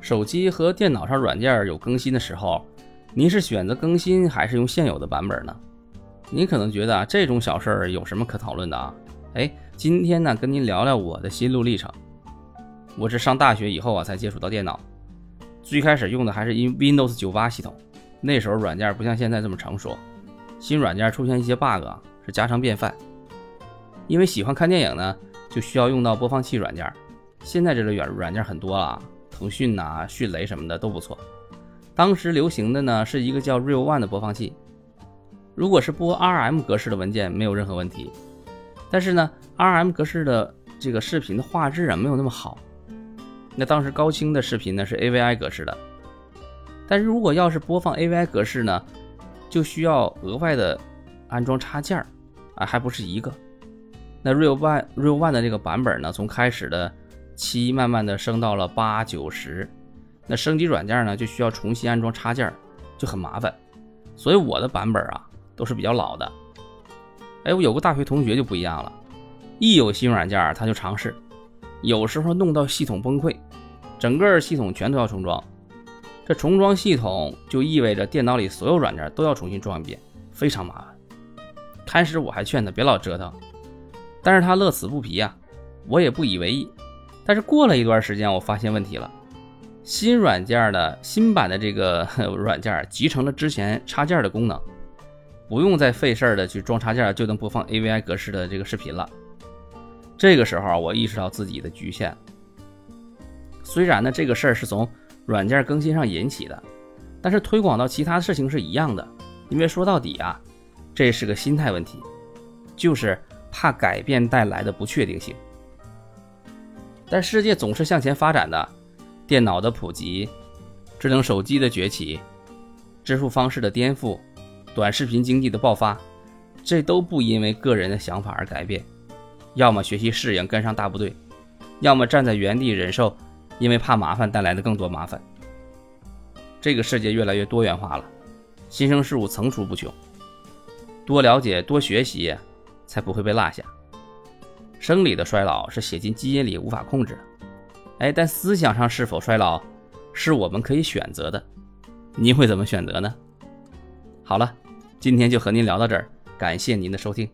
手机和电脑上软件有更新的时候，您是选择更新还是用现有的版本呢？您可能觉得啊，这种小事儿有什么可讨论的啊？哎，今天呢，跟您聊聊我的心路历程。我是上大学以后啊才接触到电脑，最开始用的还是 Windows 九八系统，那时候软件不像现在这么成熟，新软件出现一些 bug 是家常便饭。因为喜欢看电影呢，就需要用到播放器软件。现在这类软软件很多了。腾讯呐、迅雷什么的都不错。当时流行的呢是一个叫 Real One 的播放器，如果是播 RM 格式的文件没有任何问题，但是呢 RM 格式的这个视频的画质啊没有那么好。那当时高清的视频呢是 AVI 格式的，但是如果要是播放 AVI 格式呢，就需要额外的安装插件儿啊，还不是一个。那 Real One Real One 的这个版本呢，从开始的七慢慢的升到了八九十，那升级软件呢就需要重新安装插件，就很麻烦。所以我的版本啊都是比较老的。哎，我有个大学同学就不一样了，一有新软件他就尝试，有时候弄到系统崩溃，整个系统全都要重装。这重装系统就意味着电脑里所有软件都要重新装一遍，非常麻烦。开始我还劝他别老折腾，但是他乐此不疲呀，我也不以为意。但是过了一段时间，我发现问题了。新软件的新版的这个 软件集成了之前插件的功能，不用再费事的去装插件，就能播放 AVI 格式的这个视频了。这个时候我意识到自己的局限。虽然呢这个事儿是从软件更新上引起的，但是推广到其他事情是一样的。因为说到底啊，这是个心态问题，就是怕改变带来的不确定性。但世界总是向前发展的，电脑的普及，智能手机的崛起，支付方式的颠覆，短视频经济的爆发，这都不因为个人的想法而改变，要么学习适应跟上大部队，要么站在原地忍受，因为怕麻烦带来的更多麻烦。这个世界越来越多元化了，新生事物层出不穷，多了解多学习，才不会被落下。生理的衰老是写进基因里无法控制的，哎，但思想上是否衰老，是我们可以选择的。您会怎么选择呢？好了，今天就和您聊到这儿，感谢您的收听。